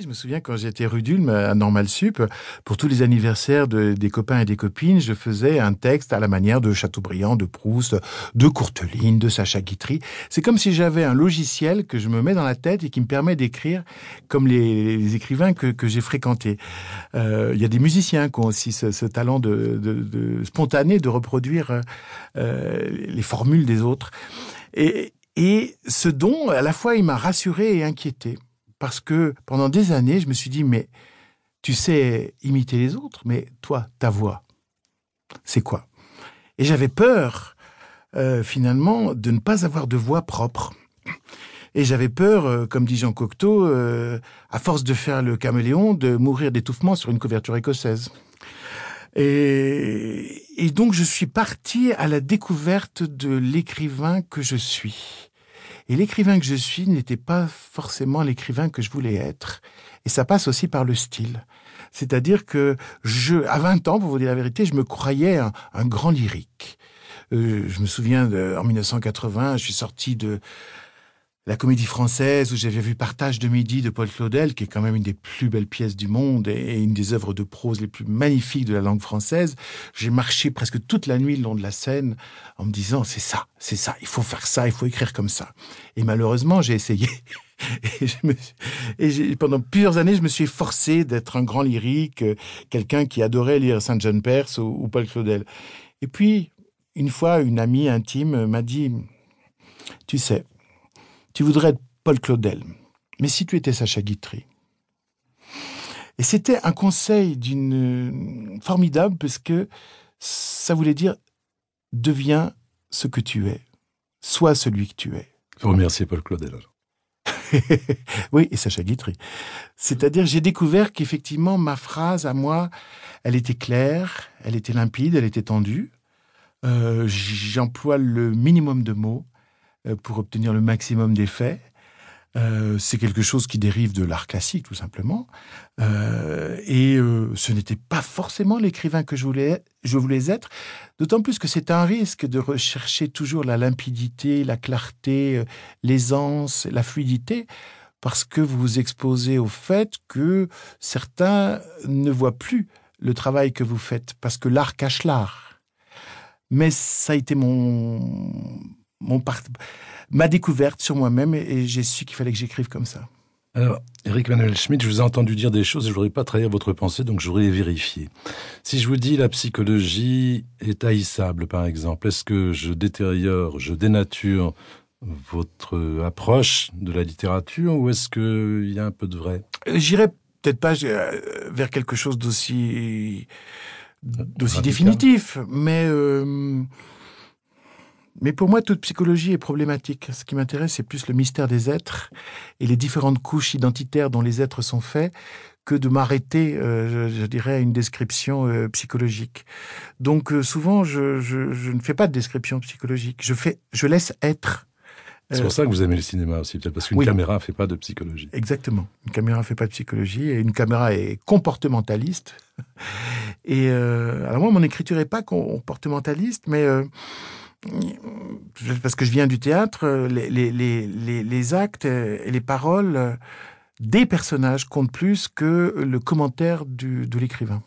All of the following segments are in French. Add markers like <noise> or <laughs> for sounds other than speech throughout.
Je me souviens quand j'étais rue d'Ulm à Normal Sup, pour tous les anniversaires de, des copains et des copines, je faisais un texte à la manière de Chateaubriand, de Proust, de Courteline, de Sacha Guitry. C'est comme si j'avais un logiciel que je me mets dans la tête et qui me permet d'écrire comme les, écrivains que, que j'ai fréquentés. Euh, Il y a des musiciens qui ont aussi ce, talent de, spontané de reproduire euh, les formules des autres. Et, et ce don, à la fois, il m'a rassuré et inquiété parce que pendant des années, je me suis dit, mais tu sais imiter les autres, mais toi, ta voix, c'est quoi? Et j'avais peur, euh, finalement, de ne pas avoir de voix propre. Et j'avais peur, euh, comme dit Jean Cocteau, euh, à force de faire le caméléon, de mourir d'étouffement sur une couverture écossaise. Et, et donc je suis parti à la découverte de l'écrivain que je suis. Et l'écrivain que je suis n'était pas forcément l'écrivain que je voulais être. Et ça passe aussi par le style. C'est-à-dire que je, à 20 ans, pour vous dire la vérité, je me croyais un, grand lyrique. Euh, je me souviens, de, en 1980, je suis sorti de la comédie française où j'avais vu Partage de midi de Paul Claudel, qui est quand même une des plus belles pièces du monde et une des œuvres de prose les plus magnifiques de la langue française. J'ai marché presque toute la nuit le long de la scène en me disant c'est ça, c'est ça, il faut faire ça, il faut écrire comme ça. Et malheureusement, j'ai essayé. <laughs> Et, pendant plusieurs années, je me suis forcé d'être un grand lyrique, euh, quelqu'un qui adorait lire Saint John Perse ou Paul Claudel. Et puis, une fois, une amie intime m'a dit, tu sais, tu voudrais être Paul Claudel, mais si tu étais Sacha Guitry. Et c'était un conseil d'une formidable parce que ça voulait dire deviens ce que tu es, sois celui que tu es. Vous remerciez Paul Claudel. <laughs> Oui, et Sacha Guitry. C'est-à-dire, j'ai découvert qu'effectivement, ma phrase à moi, elle était claire, elle était limpide, elle était tendue. Euh, J'emploie le minimum de mots euh, pour obtenir le maximum d'effets. Euh, c'est quelque chose qui dérive de l'art classique, tout simplement. Euh, et euh, ce n'était pas forcément l'écrivain que je voulais, je voulais être, d'autant plus que c'est un risque de rechercher toujours la limpidité, la clarté, euh, l'aisance, la fluidité, parce que vous vous exposez au fait que certains ne voient plus le travail que vous faites, parce que l'art cache l'art. Mais ça a été mon, mon part ma découverte sur moi-même et j'ai su qu'il fallait que j'écrive comme ça. Alors, Eric Manuel Schmitt, je vous ai entendu dire des choses et je voudrais pas trahir votre pensée, donc je voudrais les vérifier. Si je vous dis la psychologie est haïssable, par exemple, est-ce que je détériore, je dénature votre approche de la littérature ou est-ce qu'il y a un peu de vrai? J'irai peut-être pas euh, vers quelque chose d'aussi d'aussi définitif, mais euh, mais pour moi, toute psychologie est problématique. Ce qui m'intéresse, c'est plus le mystère des êtres et les différentes couches identitaires dont les êtres sont faits que de m'arrêter, euh, je, je, dirais, à une description euh, psychologique. Donc euh, souvent, je, je, je, ne fais pas de description psychologique. Je fais, je laisse être. C'est pour ça que vous aimez le cinéma aussi, peut-être parce qu'une oui. caméra ne fait pas de psychologie. Exactement. Une caméra ne fait pas de psychologie et une caméra est comportementaliste. <laughs> Et alors moi, mon écriture n'est pas comportementaliste, mais parce que je viens du théâtre, les, les, les, les, actes et les paroles des personnages comptent plus que le commentaire du, de l'écrivain.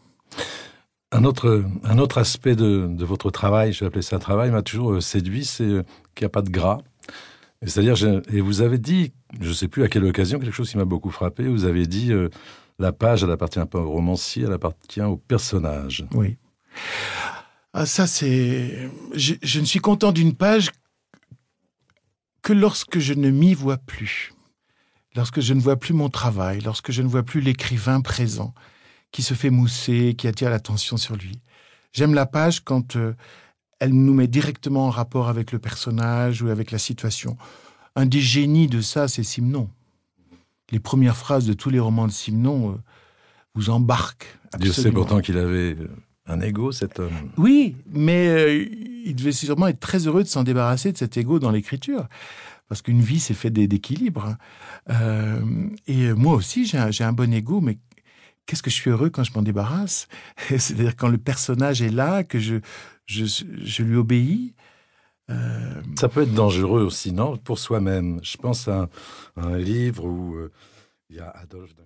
Un autre, un autre aspect de, de votre travail, je vais appeler ça un travail, m'a toujours séduit, c'est qu'il n'y a pas de gras. C'est-à-dire, et vous avez dit, je ne sais plus à quelle occasion, quelque chose qui m'a beaucoup frappé, vous avez dit, euh, la page, elle appartient pas au romancier, elle appartient au personnage. Oui. Ah, ça, c'est. Je, je, ne suis content d'une page que lorsque je ne m'y vois plus. Lorsque je ne vois plus mon travail, lorsque je ne vois plus l'écrivain présent, qui se fait mousser, qui attire l'attention sur lui. J'aime la page quand euh, elle nous met directement en rapport avec le personnage ou avec la situation. Un des génies de ça, c'est Simon. Les premières phrases de tous les romans de Simon euh, vous embarquent. Absolument. Dieu sait pourtant qu'il avait euh, un ego, cet homme. Oui, mais euh, il devait sûrement être très heureux de s'en débarrasser de cet ego dans l'écriture. Parce qu'une vie, c'est fait d'équilibre. Euh, et moi aussi, j'ai un, un, bon ego, mais qu'est-ce que je suis heureux quand je m'en débarrasse? <laughs> C'est-à-dire quand le personnage est là, que je, je, je lui obéis. Euh... Ça peut être dangereux aussi, non? Pour soi-même. Je pense à un, à un livre où il y a Adolphe d'un